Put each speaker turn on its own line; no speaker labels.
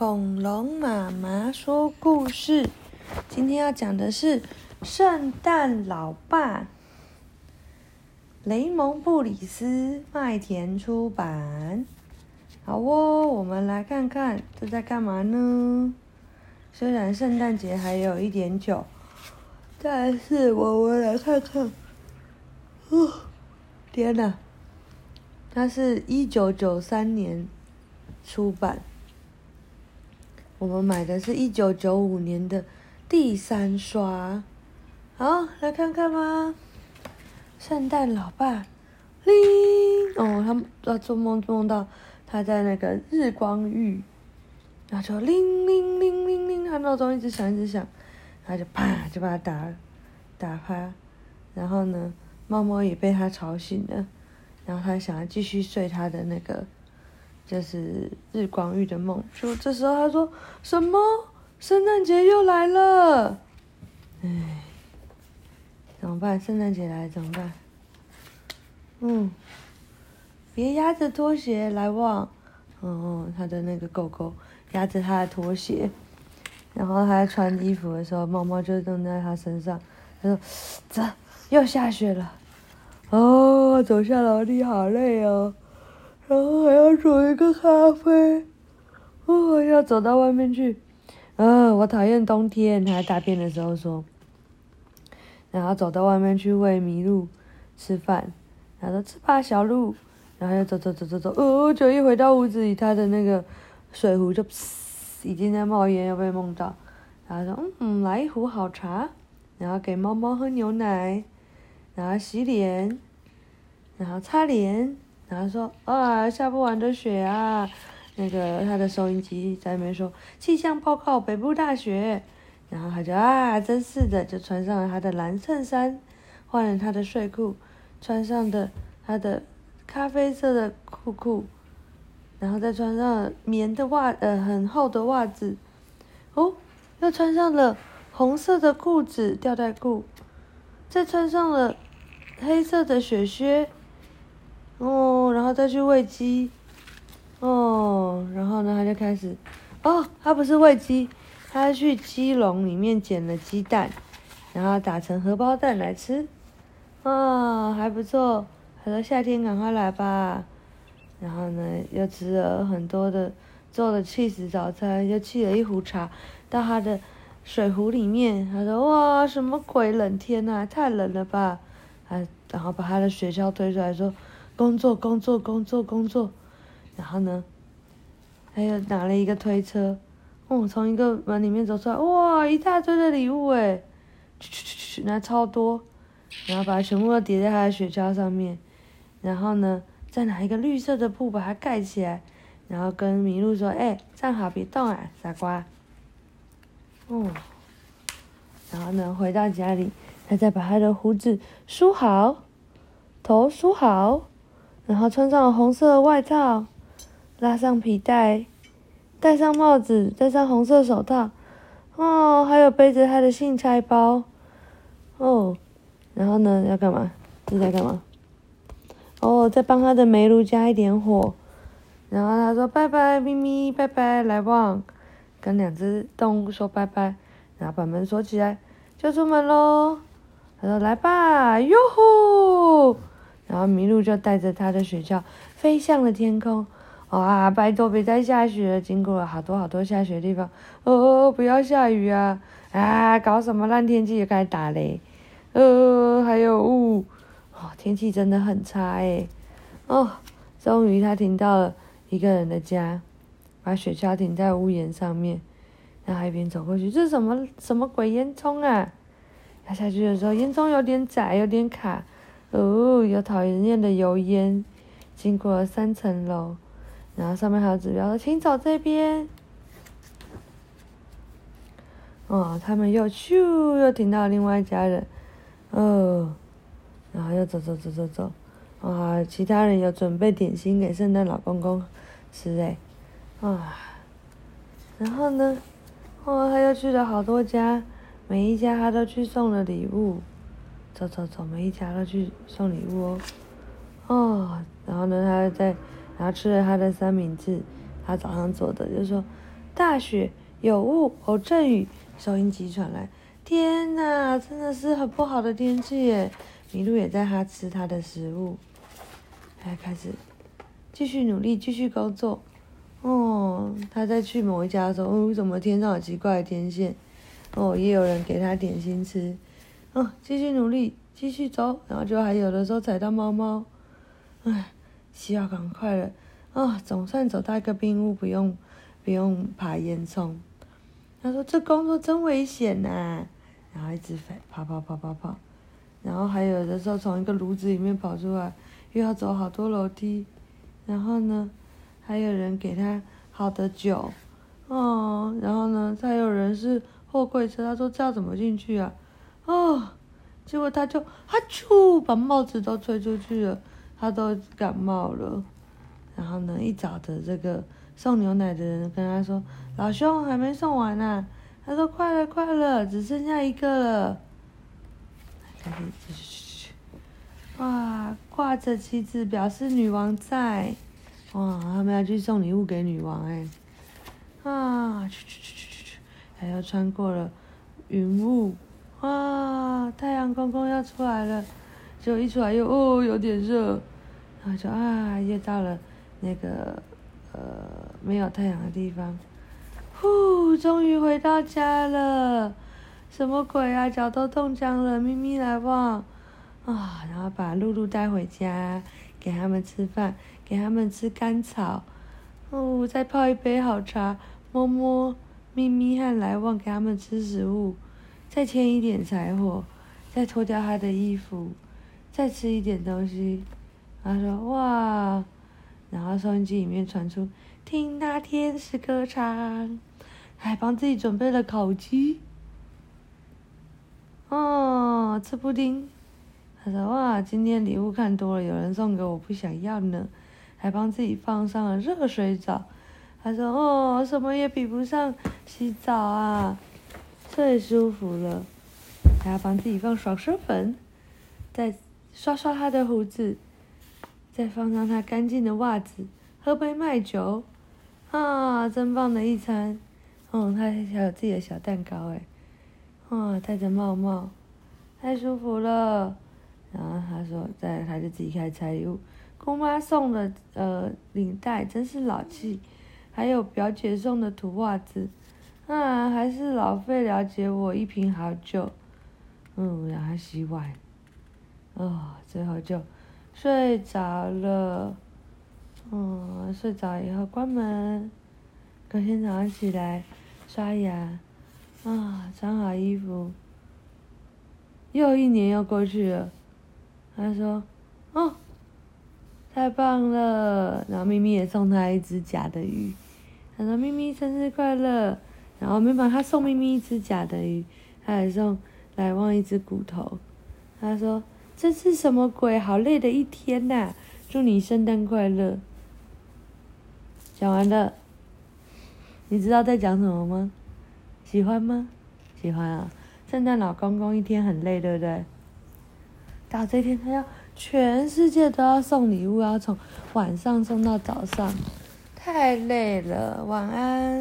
恐龙妈妈说故事。今天要讲的是圣诞老爸。雷蒙布里斯麦田出版。好哦，我们来看看这在干嘛呢？虽然圣诞节还有一点久，但是我们来看看。哦，天哪！它是一九九三年出版。我们买的是一九九五年的第三刷，好来看看吧。圣诞老爸，铃哦，他他做梦做梦到他在那个日光浴，然后就铃铃铃铃铃，他闹钟一直响一直响，他就啪就把他打打趴，然后呢，猫猫也被他吵醒了，然后他想要继续睡他的那个。就是日光浴的梦，就这时候他说什么？圣诞节又来了，唉，怎么办？圣诞节来怎么办？嗯，别压着拖鞋来望，哦，他的那个狗狗压着他的拖鞋，然后他穿衣服的时候，猫猫就蹲在他身上，他说：“这又下雪了，哦，走下楼梯好累哦。”然后还要煮一个咖啡，哦，要走到外面去，啊，我讨厌冬天。他大便的时候说，然后走到外面去喂麋鹿吃饭，他说吃吧，小鹿。然后又走走走走走，哦，就一回到屋子里，他的那个水壶就已经在冒烟，又被梦到。然后说，嗯，来一壶好茶，然后给猫猫喝牛奶，然后洗脸，然后擦脸。然后说啊，下不完的雪啊！那个他的收音机在那边说气象报告，北部大雪。然后他就啊，真是的，就穿上了他的蓝衬衫，换了他的睡裤，穿上的他的咖啡色的裤裤，然后再穿上棉的袜，呃，很厚的袜子。哦，又穿上了红色的裤子吊带裤，再穿上了黑色的雪靴。哦，然后再去喂鸡，哦，然后呢，他就开始，哦，他不是喂鸡，他去鸡笼里面捡了鸡蛋，然后打成荷包蛋来吃，啊，还不错。他说夏天赶快来吧，然后呢，又吃了很多的做的 cheese 早餐，又沏了一壶茶到他的水壶里面。他说哇，什么鬼冷天呐，太冷了吧，啊，然后把他的雪橇推出来说。工作，工作，工作，工作，然后呢，他又拿了一个推车，哦，从一个门里面走出来，哇，一大堆的礼物诶，去去去去，拿超多，然后把它全部都叠在他的雪橇上面，然后呢，再拿一个绿色的布把它盖起来，然后跟麋鹿说，哎，站好别动啊，傻瓜，哦，然后呢，回到家里，他再把他的胡子梳好，头梳好。然后穿上了红色的外套，拉上皮带，戴上帽子，戴上红色手套，哦，还有背着他的信差包，哦，然后呢，要干嘛？你在干嘛？哦，再帮他的煤炉加一点火，然后他说拜拜，咪咪，拜拜，来旺，跟两只动物说拜拜，然后把门锁起来，就出门喽。他说来吧，哟吼！然后麋鹿就带着他的雪橇飞向了天空。哇，拜托别再下雪了！经过了好多好多下雪的地方，哦，不要下雨啊！啊，搞什么烂天气？又开始打雷，呃，还有雾，哦，天气真的很差哎。哦，终于他停到了一个人的家，把雪橇停在屋檐上面，然后一边走过去，这是什么什么鬼烟囱啊？他下去的时候，烟囱有点窄，有点卡。哦，有讨人厌的油烟，经过了三层楼，然后上面还有指标说，请走这边。哦，他们又咻，又停到另外一家人，哦，然后又走走走走走，啊，其他人有准备点心给圣诞老公公吃诶，啊，然后呢，哦，他又去了好多家，每一家他都去送了礼物。走走走，我们一家都去送礼物哦，哦，然后呢，他在，然后吃了他的三明治，他早上做的，就说，大雪，有雾，有阵雨。收音机传来，天哪，真的是很不好的天气耶！麋鹿也在它吃它的食物，哎开始继续努力，继续工作。哦，他在去某一家的时候，为什么天上有奇怪的天线？哦，也有人给他点心吃。哦，继续努力，继续走，然后就还有的时候踩到猫猫。唉，需要赶快了。啊，总算走到一个冰屋，不用不用爬烟囱。他说：“这工作真危险呐！”然后一直飞，跑跑跑跑跑，然后还有的时候从一个炉子里面跑出来，又要走好多楼梯。然后呢，还有人给他好的酒，哦，然后呢，再有人是货柜车，他说这要怎么进去啊？哦，结果他就哈啾，把帽子都吹出去了，他都感冒了。然后呢，一早的这个。送牛奶的人跟他说：“老兄还没送完呢。”他说：“快了，快了，只剩下一个了。”赶紧去去去去！哇，挂着旗子表示女王在。哇，他们要去送礼物给女王哎！啊，去去去去去去！还要穿过了云雾。哇，太阳公公要出来了，结果一出来又哦有点热，然后就啊又到了那个。呃，没有太阳的地方，呼，终于回到家了。什么鬼啊，脚都冻僵了。咪咪来望，啊，然后把露露带回家，给他们吃饭，给他们吃甘草。哦，再泡一杯好茶，摸摸咪咪和来旺，给他们吃食物，再添一点柴火，再脱掉他的衣服，再吃一点东西。他说：“哇。”然后收音机里面传出听那天使歌唱，还帮自己准备了烤鸡。哦，吃布丁。他说：“哇，今天礼物看多了，有人送给我不想要呢。”还帮自己放上了热水澡。他说：“哦，什么也比不上洗澡啊，最舒服了。”还要帮自己放爽身粉，再刷刷他的胡子。再放上他干净的袜子，喝杯麦酒，啊，真棒的一餐！哦，他还有自己的小蛋糕哎，哇，戴着帽帽，太舒服了。然后他说，再他就自己开始拆礼物，姑妈送的呃领带真是老气，还有表姐送的土袜子，啊，还是老费了解我一瓶好酒，嗯，然后洗碗，哦，最后就。睡着了，嗯，睡着以后关门，隔天早上起来刷牙，啊，穿好衣服，又一年又过去了。他说：“哦，太棒了！”然后咪咪也送他一只假的鱼，他说：“咪咪生日快乐！”然后没把他送咪咪一只假的鱼，他还送来旺一只骨头。他说。这是什么鬼？好累的一天呐！祝你圣诞快乐。讲完了，你知道在讲什么吗？喜欢吗？喜欢啊！圣诞老公公一天很累，对不对？到这天他要全世界都要送礼物，要从晚上送到早上，太累了。晚安。